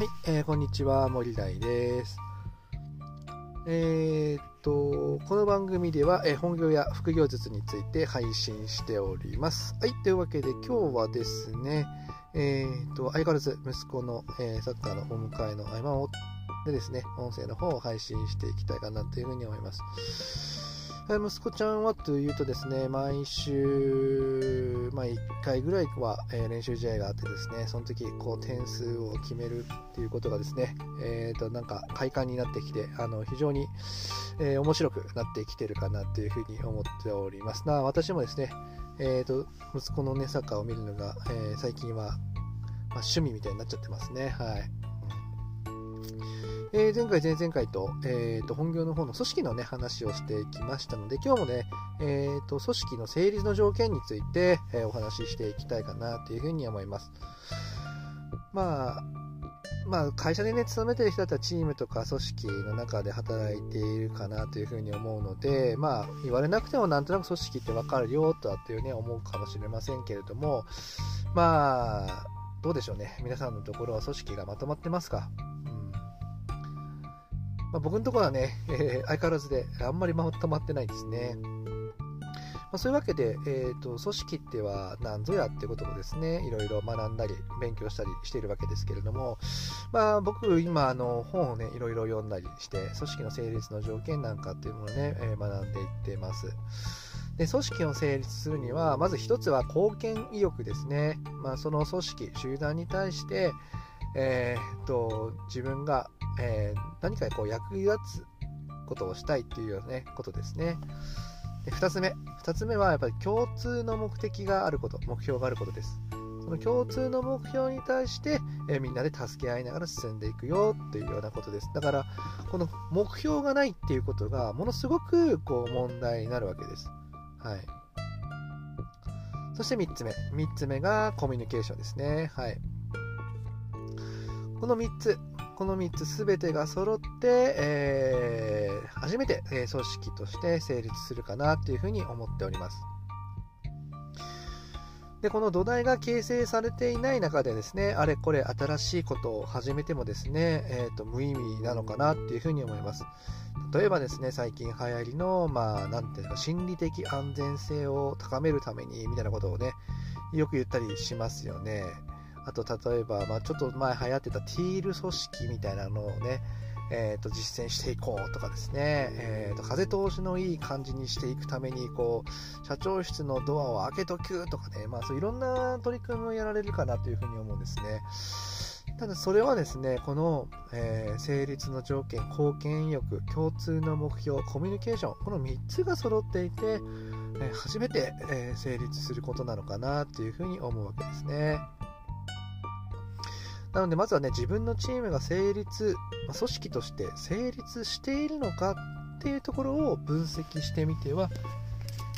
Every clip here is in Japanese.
はい、えー、こんにちは、森大です。えー、っと、この番組では、えー、本業や副業術について配信しております。はい、というわけで今日はですね、えー、っと、相変わらず息子の、え、サッカーのお迎えの合間をでですね、音声の方を配信していきたいかなというふうに思います。息子ちゃんはというとですね、毎週、まあ、1回ぐらいは、え、練習試合があってですね、その時こう点数を決めるっていうことがですね、えー、となんか快感になってきて、あの非常に、えー、面白くなってきてるかなというふうに思っております。な私もですね、えーと、息子の、ね、サッカーを見るのが、え最近は、まあ、趣味みたいになっちゃってますね。はい。えー、前回、前々回と,、えー、と本業の方の組織の、ね、話をしてきましたので、今日もね、えー、と組織の成立の条件について、えー、お話ししていきたいかなというふうに思います。まあ、まあ、会社でね、勤めてる人だったらチームとか組織の中で働いているかなというふうに思うので、まあ、言われなくてもなんとなく組織ってわかるよとはっていうね、思うかもしれませんけれども、まあ、どうでしょうね。皆さんのところは組織がまとまってますか？まあ、僕のところはね、えー、相変わらずであんまりまとまってないですね。まあ、そういうわけで、えーと、組織っては何ぞやってことをですね、いろいろ学んだり、勉強したりしているわけですけれども、まあ、僕、今、あの本をね、いろいろ読んだりして、組織の成立の条件なんかっていうものをね、えー、学んでいってます。で組織を成立するには、まず一つは貢献意欲ですね。まあ、その組織、集団に対して、えーと、自分が、えー、何かこう役立つことをしたいっていうような、ね、ことですね。で2つ目。2つ目はやっぱり共通の目的があること、目標があることです。その共通の目標に対して、えー、みんなで助け合いながら進んでいくよっていうようなことです。だから、この目標がないっていうことがものすごくこう問題になるわけです。はい。そして3つ目。3つ目がコミュニケーションですね。はい。この3つ、この3つ全てが揃って、えー、初めて、え組織として成立するかなというふうに思っております。で、この土台が形成されていない中でですね、あれこれ新しいことを始めてもですね、えーと、無意味なのかなっていうふうに思います。例えばですね、最近流行りの、まあ、なんていうか、心理的安全性を高めるために、みたいなことをね、よく言ったりしますよね。あと例えば、まあ、ちょっと前流行ってたティール組織みたいなのをね、えー、と実践していこうとかですね、えー、と風通しのいい感じにしていくためにこう社長室のドアを開けとくとかね、まあ、そういろんな取り組みをやられるかなというふうに思うんですね。ただそれはですね、この、えー、成立の条件、貢献意欲、共通の目標、コミュニケーション、この3つが揃っていて、え、初めて、え、成立することなのかなというふうに思うわけですね。なので、まずはね、自分のチームが成立、ま、組織として成立しているのかっていうところを分析してみては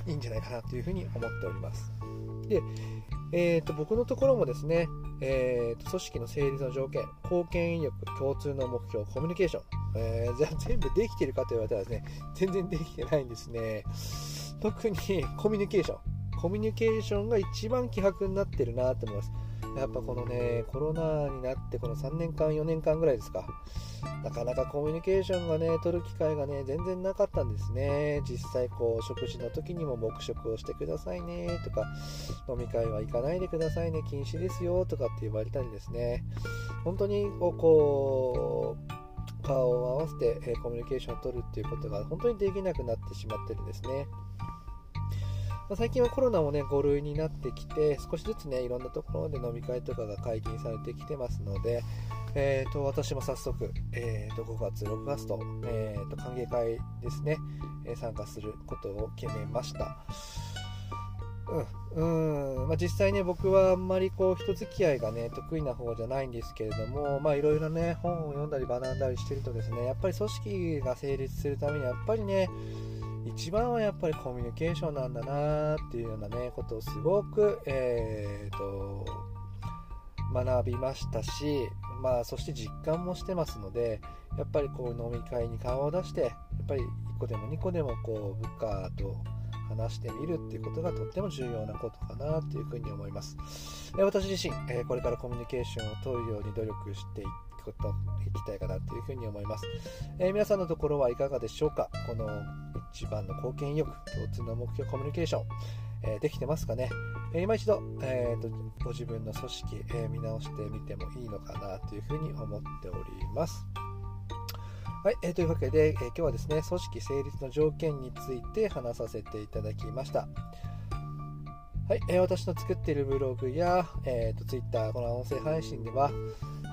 いいんじゃないかなというふうに思っております。で、えーと、僕のところもですね、えーと、組織の成立の条件、貢献意欲、共通の目標、コミュニケーション、えー、じゃあ全部できてるかと言われたらですね、全然できてないんですね。特にコミュニケーション。コミュニケーションが一番希薄になってるなと思います。やっぱこのね、コロナになってこの3年間、4年間ぐらいですか、なかなかコミュニケーションがね、取る機会がね、全然なかったんですね。実際こう、食事の時にも黙食をしてくださいねとか、飲み会は行かないでくださいね、禁止ですよとかって言われたりですね、本当にこう、顔を合わせて、えコミュニケーションを取るっていうことが本当にできなくなってしまってるんですね。まあ、最近はコロナもね、5類になってきて、少しずつね、いろんなところで飲み会とかが解禁されてきてますので、えーと、私も早速、えーと、5月、6月と,、えーと、歓迎会ですね、え、参加することを決めました。うん、まあ、実際ね、僕はあんまりこう人付き合いがね得意な方じゃないんですけれども、いろいろね、本を読んだり学んだりしてるとですね、やっぱり組織が成立するためにやっぱりね、一番はやっぱりコミュニケーションなんだなっていうようなねことをすごく、えーと、学びましたし、まあ、そして実感もしてますのでやっぱりこう飲み会に顔を出してやっぱり1個でも2個でもこう部下と話してみるっていうことがとっても重要なことかなというふうに思います。私自身、えこれからコミュニケーションを取るように努力していくこといきたいかなというふうに思います、えー、皆さんのところはいかがでしょうか？この一番の貢献意欲共通の目標コミュニケーション、えー、できてますかね、えー、今一度、えーと、ご自分の組織、え見直してみてもいいのかなというふうに思っておりますはい、えー、というわけで、えー、今日はですね、組織成立の条件について話させていただきました。はい、えー、私の作っているブログや、えーと、Twitter、この音声配信では、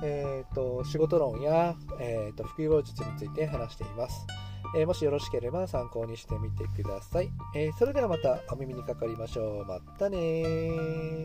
えーと、仕事論や、えーと、副業術について話しています。えー、もしよろしければ参考にしてみてください。えー、それではまたお耳にかかりましょう。またね